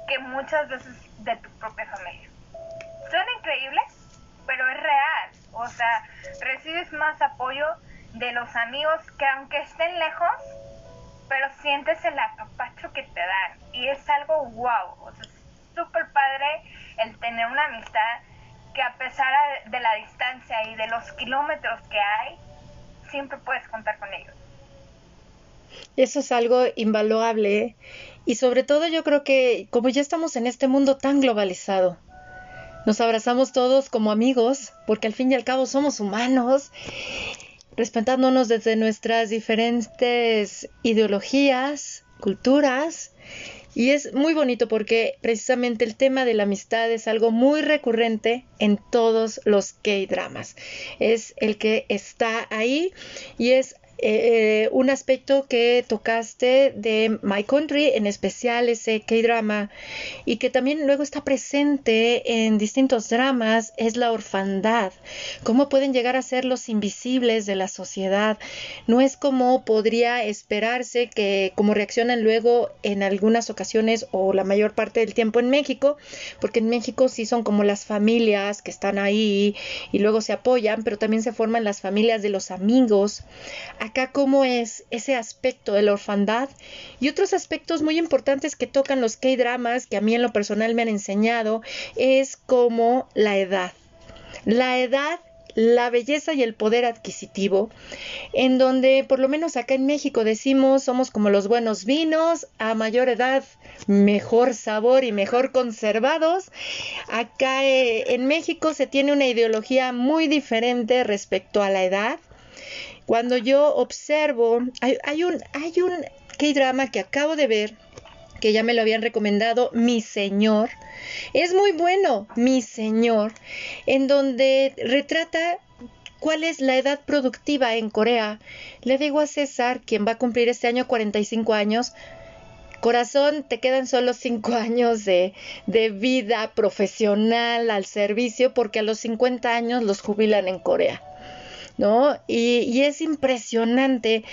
que muchas veces de tu propia familia. Suena increíble, pero es real. O sea, recibes más apoyo de los amigos que aunque estén lejos, pero sientes el apapacho que te dan. Y es algo wow. O sea, es súper padre el tener una amistad que a pesar de la distancia y de los kilómetros que hay, siempre puedes contar con ellos. Eso es algo invaluable y sobre todo yo creo que como ya estamos en este mundo tan globalizado, nos abrazamos todos como amigos, porque al fin y al cabo somos humanos, respetándonos desde nuestras diferentes ideologías, culturas, y es muy bonito porque precisamente el tema de la amistad es algo muy recurrente en todos los K-dramas. Es el que está ahí y es eh, un aspecto que tocaste de My Country, en especial ese K-drama, y que también luego está presente en distintos dramas, es la orfandad. ¿Cómo pueden llegar a ser los invisibles de la sociedad? No es como podría esperarse que como reaccionan luego en algunas ocasiones o la mayor parte del tiempo en México, porque en México sí son como las familias que están ahí y luego se apoyan, pero también se forman las familias de los amigos acá cómo es ese aspecto de la orfandad y otros aspectos muy importantes que tocan los K-dramas que a mí en lo personal me han enseñado es como la edad. La edad la belleza y el poder adquisitivo, en donde por lo menos acá en México decimos somos como los buenos vinos, a mayor edad mejor sabor y mejor conservados. Acá eh, en México se tiene una ideología muy diferente respecto a la edad. Cuando yo observo, hay, un, hay un K-drama que acabo de ver, que ya me lo habían recomendado, Mi Señor. Es muy bueno, Mi Señor, en donde retrata cuál es la edad productiva en Corea. Le digo a César, quien va a cumplir este año 45 años, corazón, te quedan solo 5 años de, de, vida profesional al servicio porque a los 50 años los jubilan en Corea. ¿No? Y, y es impresionante.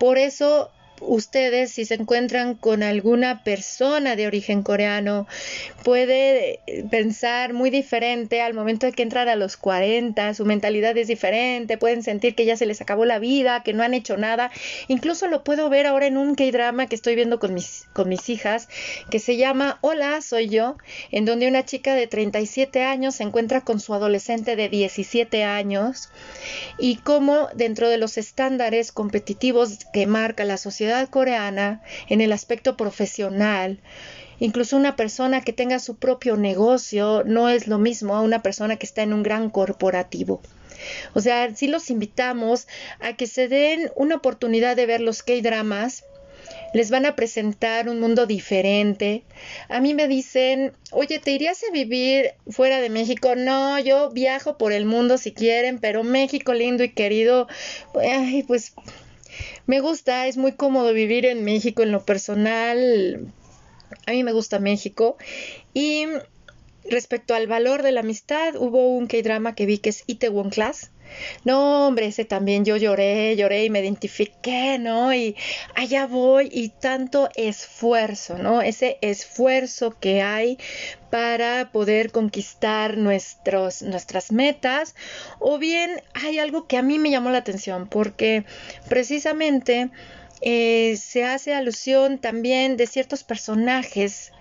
Por eso ustedes, si se encuentran con alguna persona de origen coreano, puede pensar muy diferente al momento de que entrar a los 40, su mentalidad es diferente, pueden sentir que ya se les acabó la vida, que no han hecho nada. Incluso lo puedo ver ahora en un K-drama que estoy viendo con mis, con mis hijas, que se llama Hola, soy yo, en donde una chica de 37 años se encuentra con su adolescente de 17 años y cómo dentro de los estándares competitivos que marca la sociedad, coreana en el aspecto profesional. Incluso una persona que tenga su propio negocio no es lo mismo a una persona que está en un gran corporativo. O sea, si los invitamos a que se den una oportunidad de ver los K-dramas. Les van a presentar un mundo diferente. A mí me dicen, oye, ¿te irías a vivir fuera de México? No, yo viajo por el mundo si quieren, pero México lindo y querido, ay, pues me gusta, es muy cómodo vivir en México en lo personal. A mí me gusta México. Y respecto al valor de la amistad, hubo un K-drama que vi que es Itaewon Class no, hombre, ese también yo lloré, lloré y me identifiqué, ¿no? Y allá voy y tanto esfuerzo, ¿no? Ese esfuerzo que hay para poder conquistar nuestros, nuestras metas. O bien hay algo que a mí me llamó la atención porque precisamente eh, se hace alusión también de ciertos personajes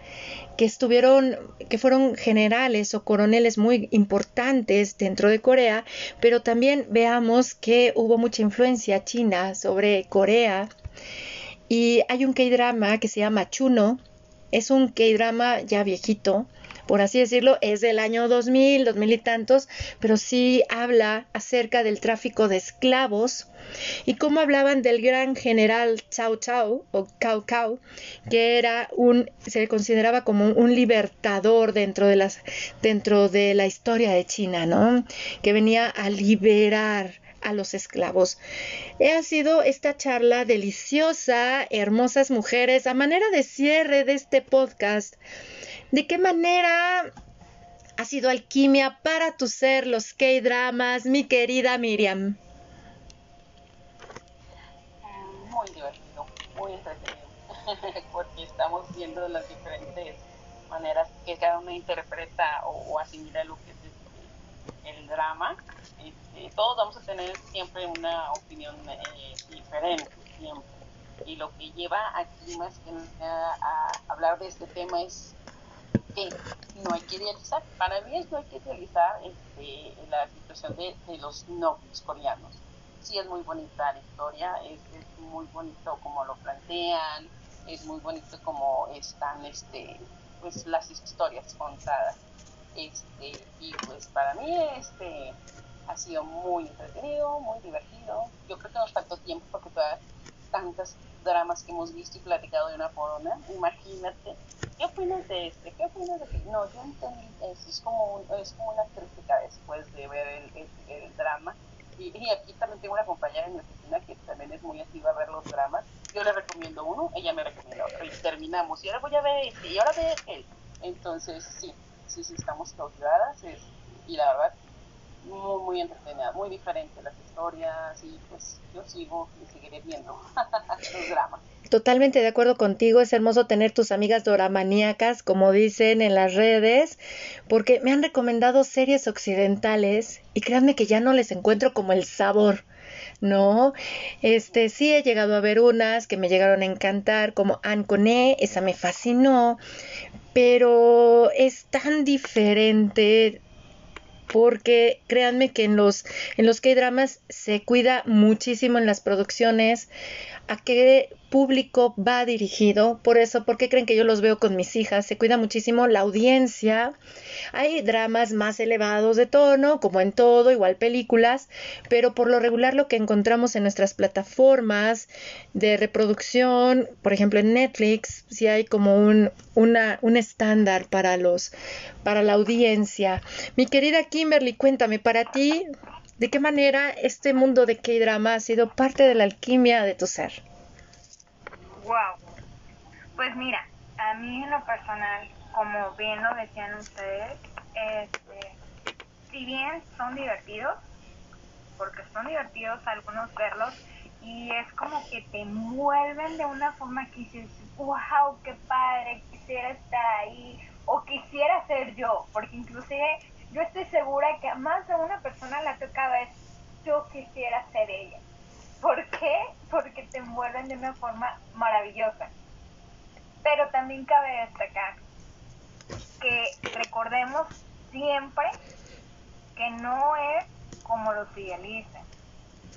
que estuvieron, que fueron generales o coroneles muy importantes dentro de Corea, pero también veamos que hubo mucha influencia china sobre Corea. Y hay un K-drama que se llama Chuno, es un K-drama ya viejito, por así decirlo, es del año 2000, 2000 y tantos, pero sí habla acerca del tráfico de esclavos y cómo hablaban del gran general Cao Cao o Cao Cao, que era un se consideraba como un libertador dentro de las dentro de la historia de China, ¿no? Que venía a liberar a los esclavos. Ha sido esta charla deliciosa, hermosas mujeres, a manera de cierre de este podcast. ¿De qué manera ha sido alquimia para tu ser los K-dramas, mi querida Miriam? Muy divertido, muy entretenido, porque estamos viendo las diferentes maneras que cada uno interpreta o, asimila lo que es el drama. Este, todos vamos a tener siempre una opinión eh, diferente, siempre. Y lo que lleva aquí más que nada a hablar de este tema es no hay que idealizar. Para mí es no hay que idealizar este, la situación de, los novios coreanos. Sí es muy bonita la historia, es, muy bonito como lo plantean, es muy bonito como están este, pues, las historias contadas. Este, y pues para mí este, ha sido muy entretenido, muy divertido. Yo creo que nos faltó tiempo porque todas tantas dramas que hemos visto y platicado de una por imagínate ¿qué opinas de este? ¿Qué opinas de este? No, yo entendí eso, es como, es como una crítica después de ver el, el, drama. Y, y, aquí también tengo una compañera en mi oficina que también es muy activa a ver los dramas. Yo le recomiendo uno, ella me recomienda otro y terminamos. Y ahora voy a ver este, y ahora ve él. Entonces, sí, sí, sí, estamos cautivadas y la verdad, muy, muy entretenida, muy diferente las historias y pues yo sigo y seguiré viendo los dramas. Totalmente de acuerdo contigo, es hermoso tener tus amigas doramaníacas, como dicen en las redes, porque me han recomendado series occidentales y créanme que ya no les encuentro como el sabor. No, este sí he llegado a ver unas que me llegaron a encantar, como Anne esa me fascinó, pero es tan diferente porque créanme que en los en los K-dramas se cuida muchísimo en las producciones a qué público va dirigido. Por eso, ¿por qué creen que yo los veo con mis hijas? Se cuida muchísimo la audiencia. Hay dramas más elevados de tono, como en todo, igual películas, pero por lo regular lo que encontramos en nuestras plataformas de reproducción, por ejemplo en Netflix, si hay como un, un estándar para los, para la audiencia. Mi querida Kimberly, cuéntame, para ti, ¿De qué manera este mundo de K-drama ha sido parte de la alquimia de tu ser? Wow. Pues mira, a mí en lo personal, como bien lo decían ustedes, este, si bien son divertidos, porque son divertidos algunos verlos, y es como que te mueven de una forma que dices, wow, qué padre, quisiera estar ahí, o quisiera ser yo, porque inclusive yo estoy segura que a más de una persona la toca es yo quisiera ser ella. ¿Por qué? Porque te envuelven de una forma maravillosa. Pero también cabe destacar que recordemos siempre que no es como los idealizan.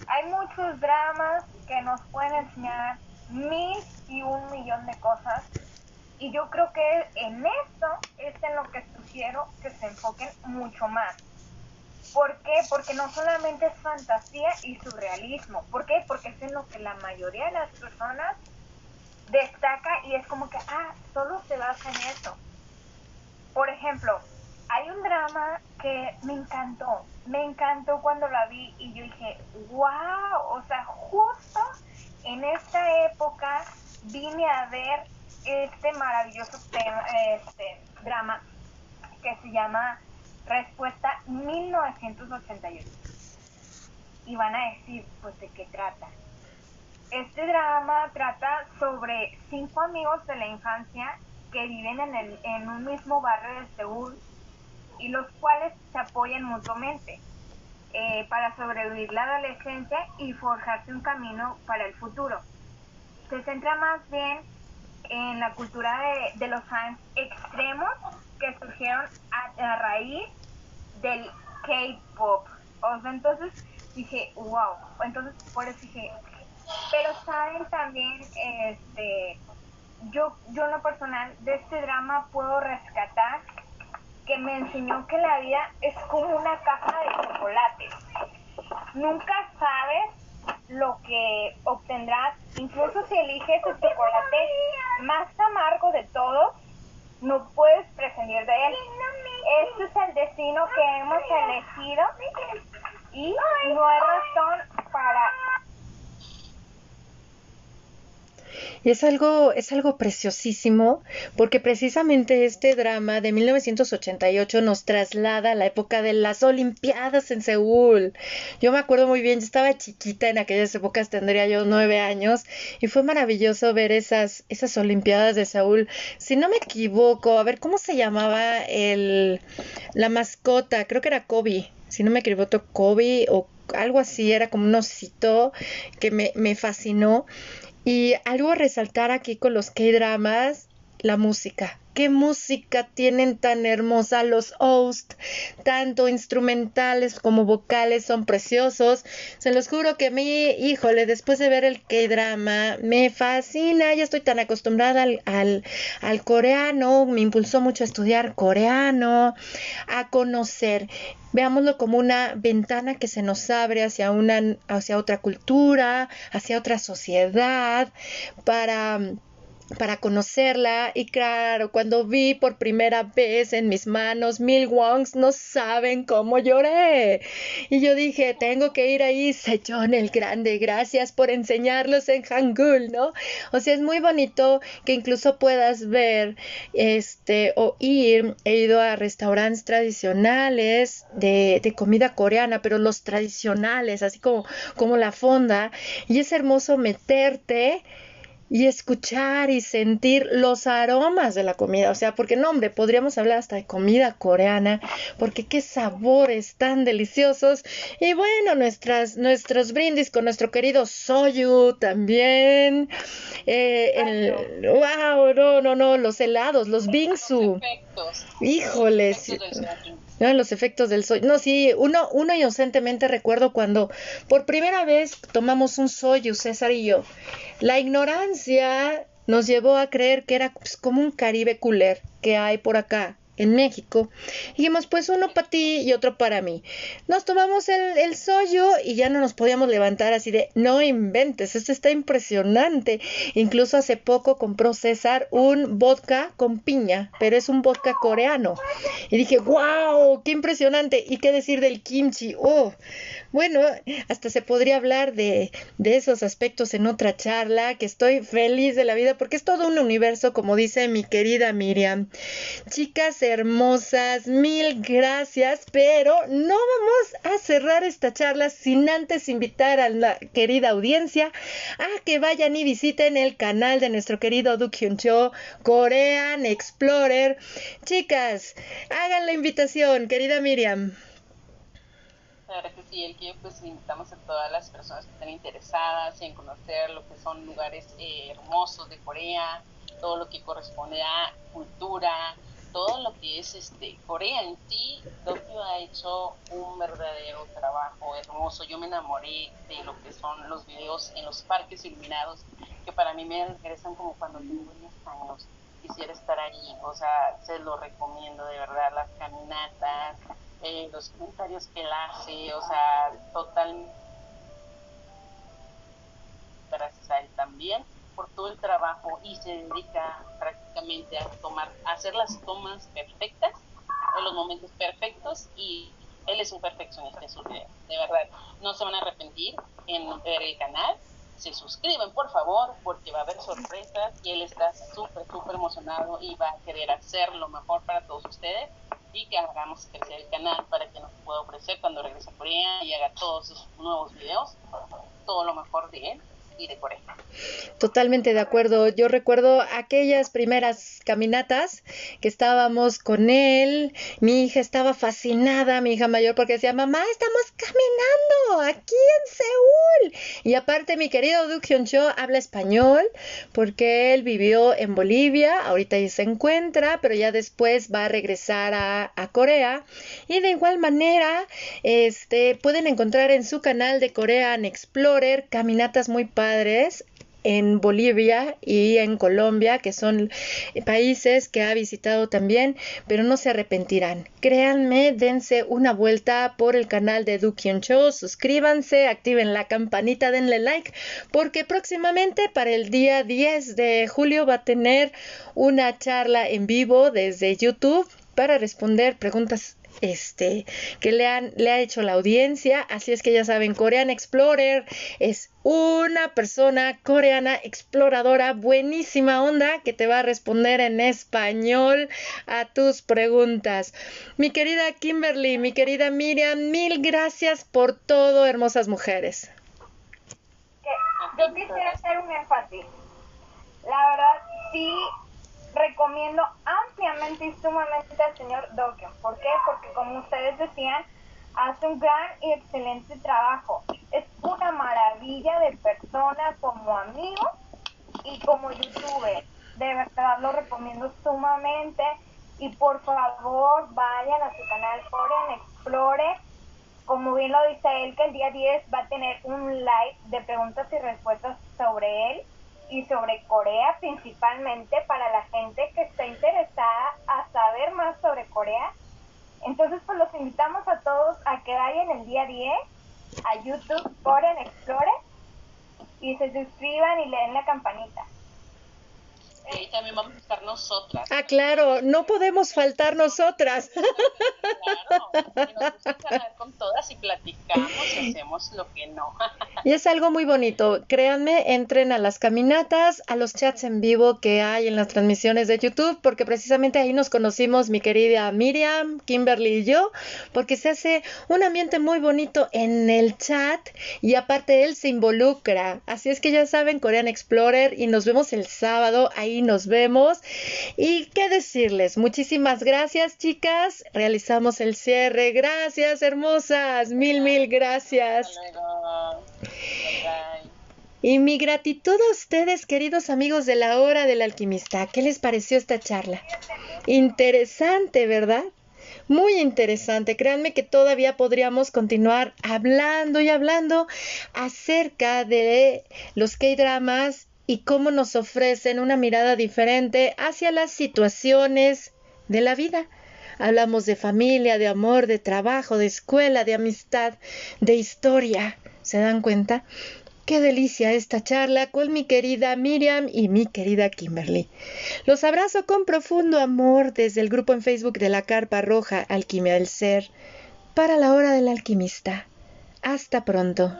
Hay muchos dramas que nos pueden enseñar mil y un millón de cosas y yo creo que en esto es en lo que sugiero que se enfoquen mucho más. ¿Por qué? Porque no solamente es fantasía y surrealismo. ¿Por qué? Porque es en lo que la mayoría de las personas destaca y es como que, ah, solo se basa en eso. Por ejemplo, hay un drama que me encantó. Me encantó cuando la vi y yo dije, wow, o sea, justo en esta época vine a ver este maravilloso tema, este drama que se llama Respuesta 1988. Y van a decir, pues, ¿de qué trata? Este drama trata sobre cinco amigos de la infancia que viven en, el, en un mismo barrio de Seúl y los cuales se apoyan mutuamente eh, para sobrevivir la adolescencia y forjarse un camino para el futuro. Se centra más bien en la cultura de, de los fans extremos que surgieron a, raíz del K-pop. O sea, entonces dije, wow. Entonces por eso dije, pero saben también este yo, yo en lo personal de este drama puedo rescatar que me enseñó que la vida es como una caja de chocolates. Nunca sabes lo que obtendrás, incluso si eliges el chocolate más amargo de todos, no puedes prescindir de él. Este es el destino que hemos elegido y no hay razón para Y es algo, es algo preciosísimo, porque precisamente este drama de 1988 nos traslada a la época de las Olimpiadas en Seúl. Yo me acuerdo muy bien, yo estaba chiquita en aquellas épocas, tendría yo nueve años, y fue maravilloso ver esas, esas Olimpiadas de Seúl. Si no me equivoco, a ver, ¿cómo se llamaba el, la mascota? Creo que era Kobe. Si no me equivoco, Kobe o algo así, era como un osito que me, me fascinó. Y algo a resaltar aquí con los K-dramas, la música. ¿Qué música tienen tan hermosa los hosts? Tanto instrumentales como vocales son preciosos. Se los juro que a mí, híjole, después de ver el K-drama, me fascina. Ya estoy tan acostumbrada al, al, al coreano. Me impulsó mucho a estudiar coreano, a conocer veámoslo como una ventana que se nos abre hacia una hacia otra cultura, hacia otra sociedad para para conocerla y claro, cuando vi por primera vez en mis manos mil wongs, no saben cómo lloré. Y yo dije, tengo que ir ahí, Sejong el Grande, gracias por enseñarlos en Hangul, ¿no? O sea, es muy bonito que incluso puedas ver, este, o ir, he ido a restaurantes tradicionales de, de comida coreana, pero los tradicionales, así como, como la fonda, y es hermoso meterte y escuchar y sentir los aromas de la comida. O sea, porque no, hombre, podríamos hablar hasta de comida coreana, porque qué sabores tan deliciosos. Y bueno, nuestras, nuestros brindis con nuestro querido Soyu también. Eh, el, wow, no, no, no, los helados, los bingsu. Híjoles. No, los efectos del soy. No, sí, uno, uno inocentemente recuerdo cuando por primera vez tomamos un soyu, César y yo. La ignorancia nos llevó a creer que era pues, como un caribe cooler que hay por acá en México. dijimos, pues uno para ti y otro para mí. Nos tomamos el, el sollo y ya no nos podíamos levantar así de, no inventes, esto está impresionante. Incluso hace poco compró César un vodka con piña, pero es un vodka coreano. Y dije, wow, qué impresionante. ¿Y qué decir del kimchi? Oh, bueno, hasta se podría hablar de, de esos aspectos en otra charla, que estoy feliz de la vida porque es todo un universo, como dice mi querida Miriam. Chicas hermosas, mil gracias, pero no vamos a cerrar esta charla sin antes invitar a la querida audiencia a que vayan y visiten el canal de nuestro querido Hyun Cho, Korean Explorer. Chicas, hagan la invitación, querida Miriam. Claro que sí, pues invitamos a todas las personas que estén interesadas en conocer lo que son lugares eh, hermosos de Corea, todo lo que corresponde a cultura, todo lo que es este Corea en sí, Tokio ha hecho un verdadero trabajo hermoso. Yo me enamoré de lo que son los videos en los parques iluminados, que para mí me regresan como cuando tengo 10 años. Quisiera estar allí, o sea, se lo recomiendo de verdad, las caminatas, eh, los comentarios que él hace, o sea, total gracias a él también por todo el trabajo y se dedica prácticamente a tomar, a hacer las tomas perfectas en los momentos perfectos y él es un perfeccionista en sus videos, de verdad, no se van a arrepentir en ver el canal, se suscriben por favor porque va a haber sorpresas y él está súper, súper emocionado y va a querer hacer lo mejor para todos ustedes y que hagamos crecer el canal para que nos pueda ofrecer cuando regrese a Corea y haga todos sus nuevos videos, todo lo mejor de él de Corea. Totalmente de acuerdo. Yo recuerdo aquellas primeras caminatas que estábamos con él. Mi hija estaba fascinada, mi hija mayor, porque decía, mamá, estamos caminando aquí en Seúl. Y aparte, mi querido Du Hyun Cho habla español porque él vivió en Bolivia, ahorita ya se encuentra, pero ya después va a regresar a, a Corea. Y de igual manera, este, pueden encontrar en su canal de Korean Explorer caminatas muy padres en Bolivia y en Colombia, que son países que ha visitado también, pero no se arrepentirán. Créanme, dense una vuelta por el canal de Dukion Show, suscríbanse, activen la campanita, denle like, porque próximamente para el día 10 de julio va a tener una charla en vivo desde YouTube para responder preguntas este, que le, han, le ha hecho la audiencia. Así es que ya saben, Korean Explorer es una persona coreana exploradora, buenísima onda, que te va a responder en español a tus preguntas. Mi querida Kimberly, mi querida Miriam, mil gracias por todo, hermosas mujeres. Yo quisiera hacer un énfasis. La verdad, sí recomiendo ampliamente y sumamente al señor Dokken. ¿Por qué? Porque como ustedes decían, hace un gran y excelente trabajo. Es una maravilla de persona como amigo y como youtuber. De verdad lo recomiendo sumamente. Y por favor vayan a su canal Foreign Explore. Como bien lo dice él, que el día 10 va a tener un live de preguntas y respuestas sobre él y sobre Corea principalmente para la gente que está interesada a saber más sobre Corea. Entonces, pues los invitamos a todos a que vayan el día 10 a YouTube Korean Explorer y se suscriban y le den la campanita y también vamos a estar nosotras. Ah, claro, no podemos faltar nosotras. Claro, nos con todas y platicamos y hacemos lo que no. Y es algo muy bonito. Créanme, entren a las caminatas, a los chats en vivo que hay en las transmisiones de YouTube, porque precisamente ahí nos conocimos mi querida Miriam, Kimberly y yo, porque se hace un ambiente muy bonito en el chat y aparte él se involucra. Así es que ya saben, Korean Explorer y nos vemos el sábado ahí nos vemos. Y qué decirles, muchísimas gracias chicas, realizamos el cierre, gracias hermosas, mil, mil gracias. Y mi gratitud a ustedes, queridos amigos de la hora del alquimista. ¿Qué les pareció esta charla? Interesante, ¿verdad? Muy interesante. Créanme que todavía podríamos continuar hablando y hablando acerca de los K-dramas y cómo nos ofrecen una mirada diferente hacia las situaciones de la vida. Hablamos de familia, de amor, de trabajo, de escuela, de amistad, de historia. ¿Se dan cuenta? Qué delicia esta charla con mi querida Miriam y mi querida Kimberly. Los abrazo con profundo amor desde el grupo en Facebook de la Carpa Roja Alquimia del Ser para la hora del alquimista. Hasta pronto.